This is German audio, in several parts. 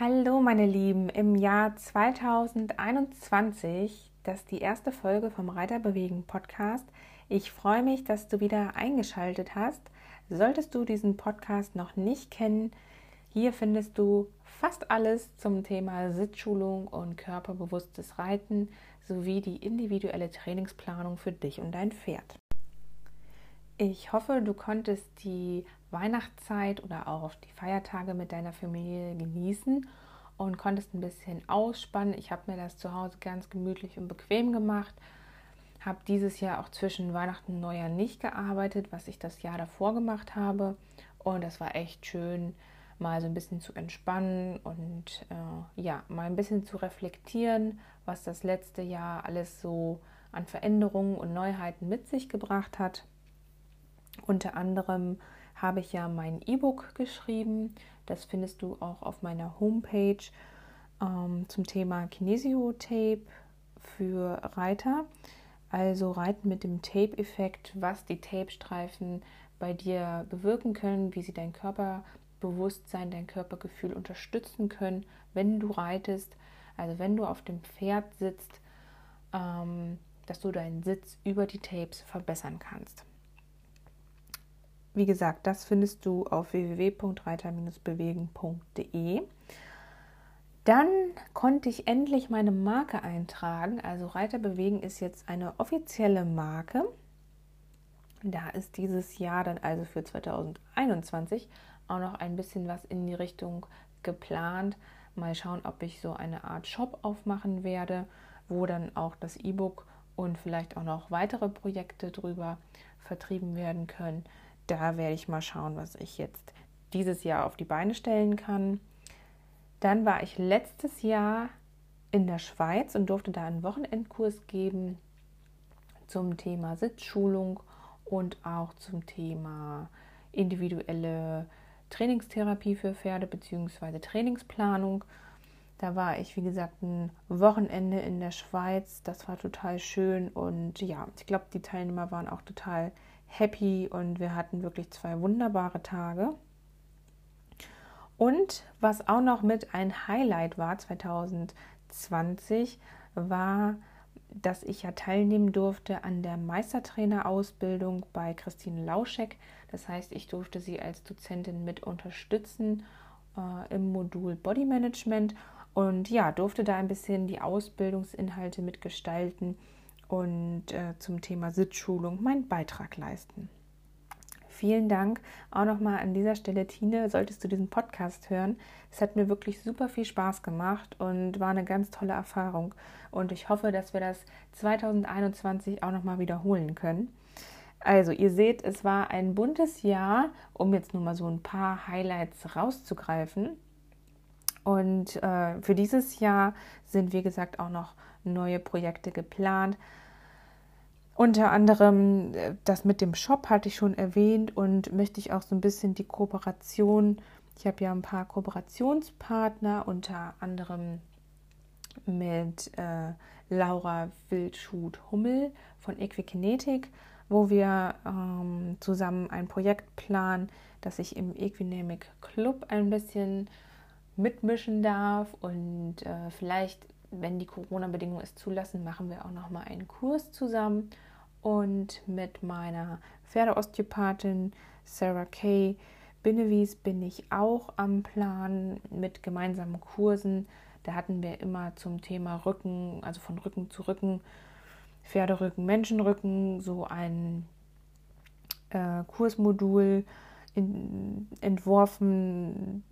Hallo meine Lieben, im Jahr 2021, das ist die erste Folge vom Reiterbewegen Podcast. Ich freue mich, dass du wieder eingeschaltet hast. Solltest du diesen Podcast noch nicht kennen, hier findest du fast alles zum Thema Sitzschulung und körperbewusstes Reiten sowie die individuelle Trainingsplanung für dich und dein Pferd. Ich hoffe, du konntest die Weihnachtszeit oder auch die Feiertage mit deiner Familie genießen und konntest ein bisschen ausspannen. Ich habe mir das zu Hause ganz gemütlich und bequem gemacht. Habe dieses Jahr auch zwischen Weihnachten und Neujahr nicht gearbeitet, was ich das Jahr davor gemacht habe. Und das war echt schön, mal so ein bisschen zu entspannen und äh, ja, mal ein bisschen zu reflektieren, was das letzte Jahr alles so an Veränderungen und Neuheiten mit sich gebracht hat. Unter anderem habe ich ja mein E-Book geschrieben. Das findest du auch auf meiner Homepage ähm, zum Thema Kinesio-Tape für Reiter. Also Reiten mit dem Tape-Effekt, was die Tape-Streifen bei dir bewirken können, wie sie dein Körperbewusstsein, dein Körpergefühl unterstützen können, wenn du reitest. Also wenn du auf dem Pferd sitzt, ähm, dass du deinen Sitz über die Tapes verbessern kannst. Wie gesagt, das findest du auf www.reiter-bewegen.de. Dann konnte ich endlich meine Marke eintragen. Also Reiter bewegen ist jetzt eine offizielle Marke. Da ist dieses Jahr dann also für 2021 auch noch ein bisschen was in die Richtung geplant. Mal schauen, ob ich so eine Art Shop aufmachen werde, wo dann auch das E-Book und vielleicht auch noch weitere Projekte drüber vertrieben werden können da werde ich mal schauen, was ich jetzt dieses Jahr auf die Beine stellen kann. Dann war ich letztes Jahr in der Schweiz und durfte da einen Wochenendkurs geben zum Thema Sitzschulung und auch zum Thema individuelle Trainingstherapie für Pferde bzw. Trainingsplanung. Da war ich, wie gesagt, ein Wochenende in der Schweiz. Das war total schön und ja, ich glaube, die Teilnehmer waren auch total happy und wir hatten wirklich zwei wunderbare Tage. Und was auch noch mit ein Highlight war 2020, war, dass ich ja teilnehmen durfte an der Meistertrainerausbildung bei Christine Lauschek. Das heißt, ich durfte sie als Dozentin mit unterstützen äh, im Modul Body Management und ja, durfte da ein bisschen die Ausbildungsinhalte mitgestalten und äh, zum Thema Sitzschulung meinen Beitrag leisten. Vielen Dank auch nochmal an dieser Stelle, Tine, solltest du diesen Podcast hören. Es hat mir wirklich super viel Spaß gemacht und war eine ganz tolle Erfahrung. Und ich hoffe, dass wir das 2021 auch nochmal wiederholen können. Also, ihr seht, es war ein buntes Jahr, um jetzt nur mal so ein paar Highlights rauszugreifen. Und äh, für dieses Jahr sind, wie gesagt, auch noch neue Projekte geplant. Unter anderem äh, das mit dem Shop hatte ich schon erwähnt und möchte ich auch so ein bisschen die Kooperation. Ich habe ja ein paar Kooperationspartner, unter anderem mit äh, Laura Wildschut-Hummel von Equikinetik, wo wir ähm, zusammen ein Projekt planen, dass ich im Equinamic Club ein bisschen mitmischen darf und äh, vielleicht wenn die Corona-Bedingungen es zulassen, machen wir auch noch mal einen Kurs zusammen. Und mit meiner Pferdeosteopathin Sarah Kay Binnewies bin ich auch am Plan mit gemeinsamen Kursen. Da hatten wir immer zum Thema Rücken, also von Rücken zu Rücken, Pferderücken, Menschenrücken, so ein äh, Kursmodul in, entworfen,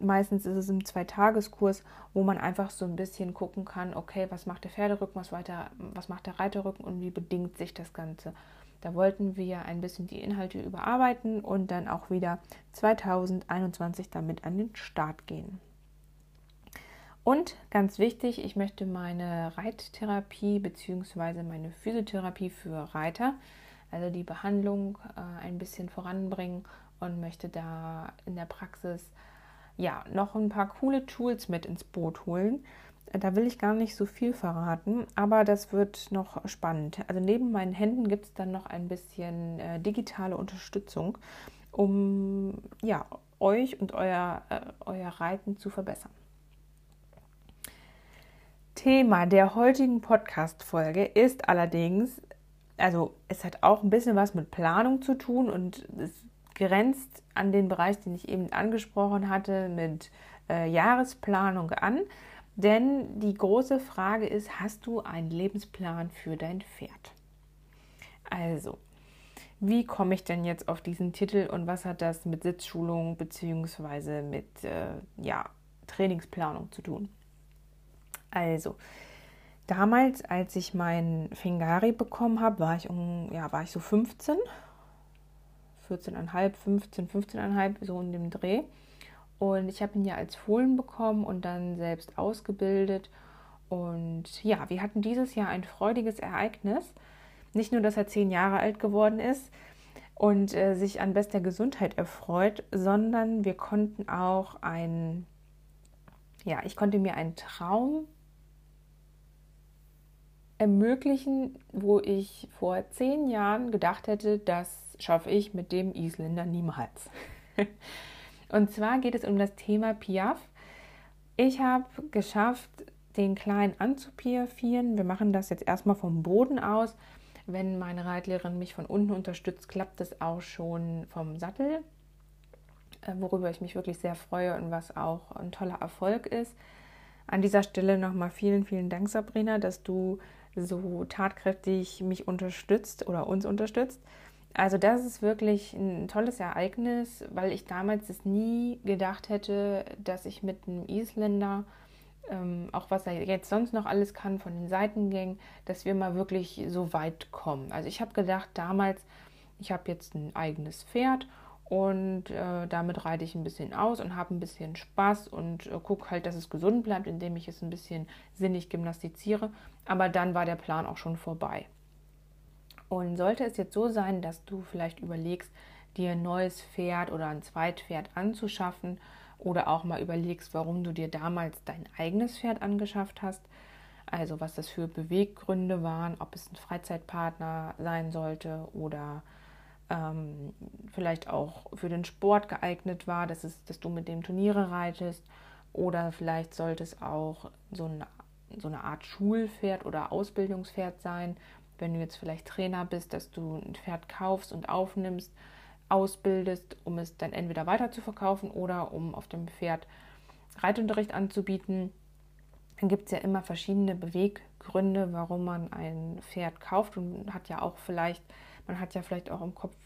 meistens ist es im Zweitageskurs, wo man einfach so ein bisschen gucken kann, okay, was macht der Pferderücken, was, weiter, was macht der Reiterrücken und wie bedingt sich das Ganze. Da wollten wir ein bisschen die Inhalte überarbeiten und dann auch wieder 2021 damit an den Start gehen. Und ganz wichtig, ich möchte meine Reittherapie bzw. meine Physiotherapie für Reiter, also die Behandlung, äh, ein bisschen voranbringen und möchte da in der Praxis ja noch ein paar coole Tools mit ins Boot holen, da will ich gar nicht so viel verraten, aber das wird noch spannend. Also neben meinen Händen gibt es dann noch ein bisschen äh, digitale Unterstützung, um ja, euch und euer, äh, euer Reiten zu verbessern. Thema der heutigen Podcast-Folge ist allerdings, also es hat auch ein bisschen was mit Planung zu tun und es grenzt an den Bereich, den ich eben angesprochen hatte, mit äh, Jahresplanung an. Denn die große Frage ist, hast du einen Lebensplan für dein Pferd? Also, wie komme ich denn jetzt auf diesen Titel und was hat das mit Sitzschulung bzw. mit äh, ja, Trainingsplanung zu tun? Also, damals, als ich meinen Fingari bekommen habe, war ich, um, ja, war ich so 15, 14,5, 15, 15,5, so in dem Dreh. Und ich habe ihn ja als Fohlen bekommen und dann selbst ausgebildet. Und ja, wir hatten dieses Jahr ein freudiges Ereignis. Nicht nur, dass er zehn Jahre alt geworden ist und äh, sich an bester Gesundheit erfreut, sondern wir konnten auch ein, ja, ich konnte mir einen Traum ermöglichen, wo ich vor zehn Jahren gedacht hätte, das schaffe ich mit dem Isländer niemals. Und zwar geht es um das Thema Piaf. Ich habe geschafft, den Kleinen anzupiafieren. Wir machen das jetzt erstmal vom Boden aus. Wenn meine Reitlehrerin mich von unten unterstützt, klappt es auch schon vom Sattel, äh, worüber ich mich wirklich sehr freue und was auch ein toller Erfolg ist. An dieser Stelle nochmal vielen, vielen Dank, Sabrina, dass du so tatkräftig mich unterstützt oder uns unterstützt. Also das ist wirklich ein tolles Ereignis, weil ich damals es nie gedacht hätte, dass ich mit einem Isländer, ähm, auch was er jetzt sonst noch alles kann von den Seitengängen, dass wir mal wirklich so weit kommen. Also ich habe gedacht damals, ich habe jetzt ein eigenes Pferd und äh, damit reite ich ein bisschen aus und habe ein bisschen Spaß und äh, gucke halt, dass es gesund bleibt, indem ich es ein bisschen sinnig gymnastiziere. Aber dann war der Plan auch schon vorbei. Und sollte es jetzt so sein, dass du vielleicht überlegst, dir ein neues Pferd oder ein Zweitpferd anzuschaffen oder auch mal überlegst, warum du dir damals dein eigenes Pferd angeschafft hast, also was das für Beweggründe waren, ob es ein Freizeitpartner sein sollte oder ähm, vielleicht auch für den Sport geeignet war, dass, es, dass du mit dem Turniere reitest oder vielleicht sollte es auch so eine, so eine Art Schulpferd oder Ausbildungspferd sein, wenn du jetzt vielleicht Trainer bist, dass du ein Pferd kaufst und aufnimmst, ausbildest, um es dann entweder weiter zu verkaufen oder um auf dem Pferd Reitunterricht anzubieten. Dann gibt es ja immer verschiedene Beweggründe, warum man ein Pferd kauft und hat ja auch vielleicht, man hat ja vielleicht auch im Kopf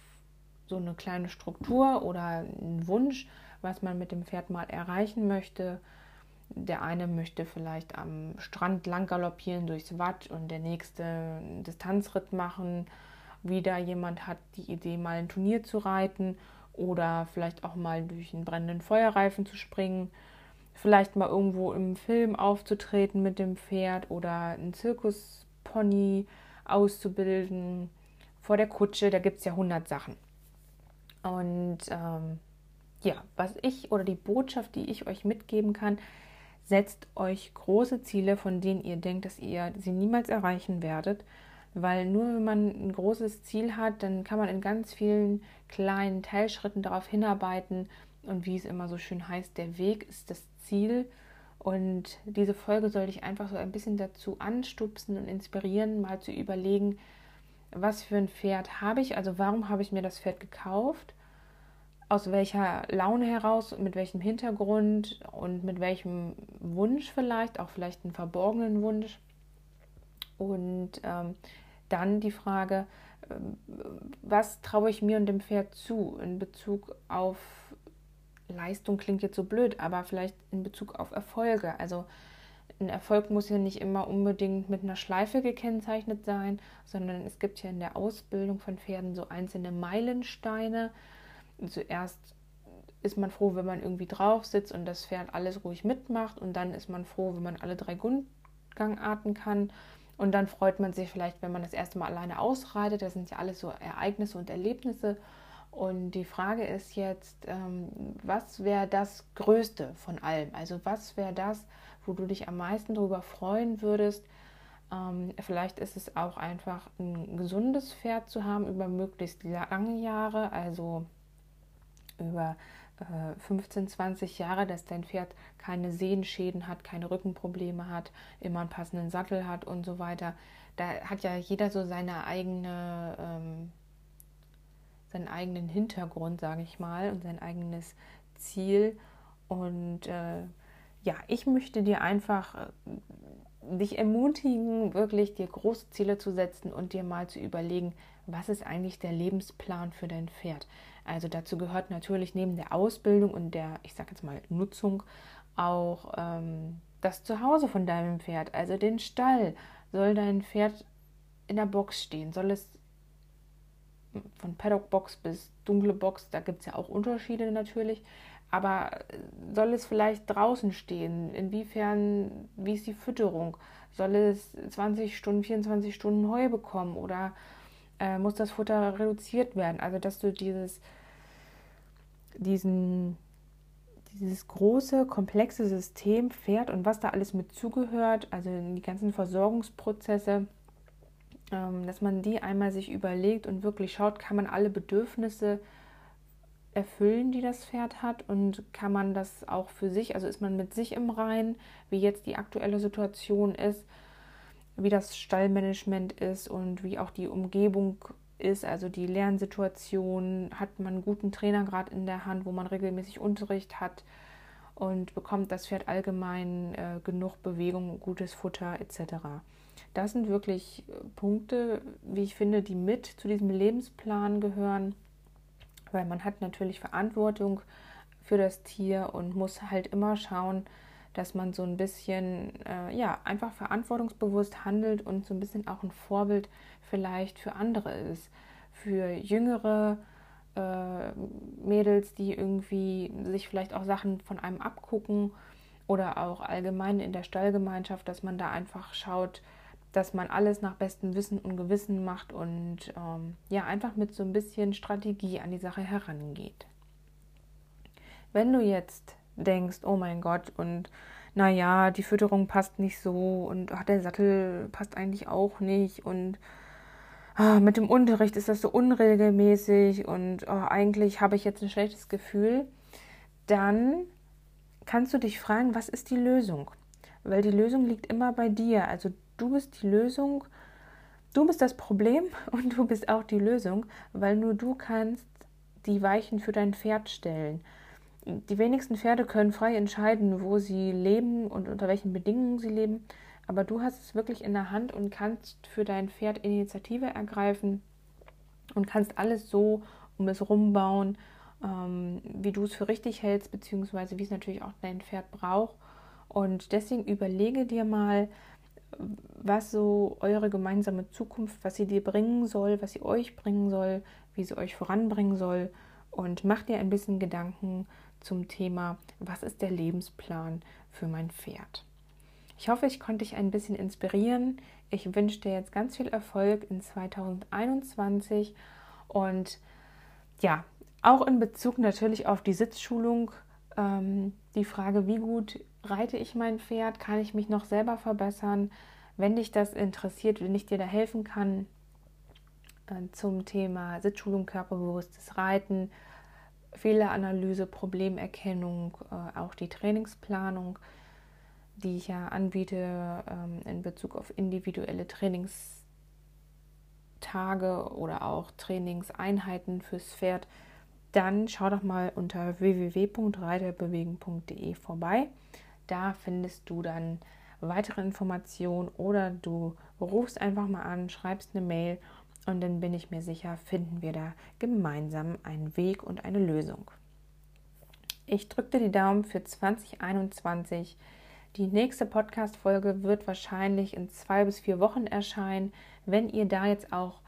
so eine kleine Struktur oder einen Wunsch, was man mit dem Pferd mal erreichen möchte. Der eine möchte vielleicht am Strand lang galoppieren durchs Watt und der nächste einen Distanzritt machen. Wieder jemand hat die Idee, mal ein Turnier zu reiten oder vielleicht auch mal durch einen brennenden Feuerreifen zu springen. Vielleicht mal irgendwo im Film aufzutreten mit dem Pferd oder einen Zirkuspony auszubilden vor der Kutsche. Da gibt es ja 100 Sachen. Und ähm, ja, was ich oder die Botschaft, die ich euch mitgeben kann, Setzt euch große Ziele, von denen ihr denkt, dass ihr sie niemals erreichen werdet. Weil nur wenn man ein großes Ziel hat, dann kann man in ganz vielen kleinen Teilschritten darauf hinarbeiten. Und wie es immer so schön heißt, der Weg ist das Ziel. Und diese Folge soll dich einfach so ein bisschen dazu anstupsen und inspirieren, mal zu überlegen, was für ein Pferd habe ich, also warum habe ich mir das Pferd gekauft aus welcher Laune heraus, mit welchem Hintergrund und mit welchem Wunsch vielleicht, auch vielleicht einen verborgenen Wunsch. Und ähm, dann die Frage, äh, was traue ich mir und dem Pferd zu in Bezug auf Leistung klingt jetzt so blöd, aber vielleicht in Bezug auf Erfolge. Also ein Erfolg muss ja nicht immer unbedingt mit einer Schleife gekennzeichnet sein, sondern es gibt ja in der Ausbildung von Pferden so einzelne Meilensteine. Zuerst ist man froh, wenn man irgendwie drauf sitzt und das Pferd alles ruhig mitmacht und dann ist man froh, wenn man alle drei Grundgangarten kann und dann freut man sich vielleicht, wenn man das erste Mal alleine ausreitet. Das sind ja alles so Ereignisse und Erlebnisse. Und die Frage ist jetzt, ähm, was wäre das Größte von allem? Also was wäre das, wo du dich am meisten darüber freuen würdest? Ähm, vielleicht ist es auch einfach ein gesundes Pferd zu haben über möglichst lange Jahre, also über 15, äh, 20 Jahre, dass dein Pferd keine Sehenschäden hat, keine Rückenprobleme hat, immer einen passenden Sattel hat und so weiter. Da hat ja jeder so seine eigene, ähm, seinen eigenen Hintergrund, sage ich mal, und sein eigenes Ziel. Und äh, ja, ich möchte dir einfach äh, dich ermutigen, wirklich dir große Ziele zu setzen und dir mal zu überlegen, was ist eigentlich der Lebensplan für dein Pferd. Also dazu gehört natürlich neben der Ausbildung und der, ich sage jetzt mal, Nutzung auch ähm, das Zuhause von deinem Pferd, also den Stall. Soll dein Pferd in der Box stehen? Soll es von Paddock-Box bis dunkle Box, da gibt es ja auch Unterschiede natürlich, aber soll es vielleicht draußen stehen? Inwiefern, wie ist die Fütterung? Soll es 20 Stunden, 24 Stunden Heu bekommen oder äh, muss das Futter reduziert werden. Also dass du dieses, diesen, dieses große, komplexe System fährt und was da alles mit zugehört, also die ganzen Versorgungsprozesse, ähm, dass man die einmal sich überlegt und wirklich schaut, kann man alle Bedürfnisse erfüllen, die das Pferd hat und kann man das auch für sich, also ist man mit sich im Rein, wie jetzt die aktuelle Situation ist, wie das Stallmanagement ist und wie auch die Umgebung ist, also die Lernsituation, hat man einen guten Trainer gerade in der Hand, wo man regelmäßig Unterricht hat und bekommt das Pferd allgemein äh, genug Bewegung, gutes Futter etc. Das sind wirklich äh, Punkte, wie ich finde, die mit zu diesem Lebensplan gehören, weil man hat natürlich Verantwortung für das Tier und muss halt immer schauen, dass man so ein bisschen, äh, ja, einfach verantwortungsbewusst handelt und so ein bisschen auch ein Vorbild vielleicht für andere ist. Für jüngere äh, Mädels, die irgendwie sich vielleicht auch Sachen von einem abgucken oder auch allgemein in der Stallgemeinschaft, dass man da einfach schaut, dass man alles nach bestem Wissen und Gewissen macht und ähm, ja, einfach mit so ein bisschen Strategie an die Sache herangeht. Wenn du jetzt denkst, oh mein Gott, und naja, die Fütterung passt nicht so und ach, der Sattel passt eigentlich auch nicht und ah, mit dem Unterricht ist das so unregelmäßig und oh, eigentlich habe ich jetzt ein schlechtes Gefühl, dann kannst du dich fragen, was ist die Lösung? Weil die Lösung liegt immer bei dir. Also du bist die Lösung, du bist das Problem und du bist auch die Lösung, weil nur du kannst die Weichen für dein Pferd stellen die wenigsten Pferde können frei entscheiden, wo sie leben und unter welchen Bedingungen sie leben. Aber du hast es wirklich in der Hand und kannst für dein Pferd Initiative ergreifen und kannst alles so um es rumbauen, ähm, wie du es für richtig hältst, beziehungsweise wie es natürlich auch dein Pferd braucht. Und deswegen überlege dir mal, was so eure gemeinsame Zukunft, was sie dir bringen soll, was sie euch bringen soll, wie sie euch voranbringen soll. Und mach dir ein bisschen Gedanken, zum Thema, was ist der Lebensplan für mein Pferd. Ich hoffe, ich konnte dich ein bisschen inspirieren. Ich wünsche dir jetzt ganz viel Erfolg in 2021 und ja, auch in Bezug natürlich auf die Sitzschulung, ähm, die Frage, wie gut reite ich mein Pferd, kann ich mich noch selber verbessern? Wenn dich das interessiert, wenn ich dir da helfen kann äh, zum Thema Sitzschulung, körperbewusstes Reiten, Fehleranalyse, Problemerkennung, äh, auch die Trainingsplanung, die ich ja anbiete ähm, in Bezug auf individuelle Trainingstage oder auch Trainingseinheiten fürs Pferd, dann schau doch mal unter www.reiterbewegen.de vorbei. Da findest du dann weitere Informationen oder du rufst einfach mal an, schreibst eine Mail und dann bin ich mir sicher, finden wir da gemeinsam einen Weg und eine Lösung. Ich drücke die Daumen für 2021. Die nächste Podcast-Folge wird wahrscheinlich in zwei bis vier Wochen erscheinen. Wenn ihr da jetzt auch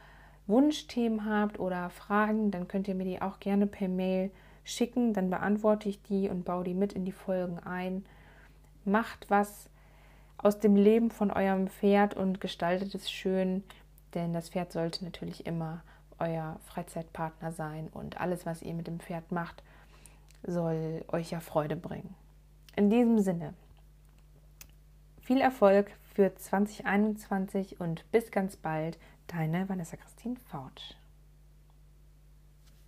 Wunschthemen habt oder Fragen, dann könnt ihr mir die auch gerne per Mail schicken. Dann beantworte ich die und baue die mit in die Folgen ein. Macht was aus dem Leben von eurem Pferd und gestaltet es schön, denn das Pferd sollte natürlich immer euer Freizeitpartner sein und alles, was ihr mit dem Pferd macht, soll euch ja Freude bringen. In diesem Sinne, viel Erfolg für 2021 und bis ganz bald, deine Vanessa Christine Fortsch.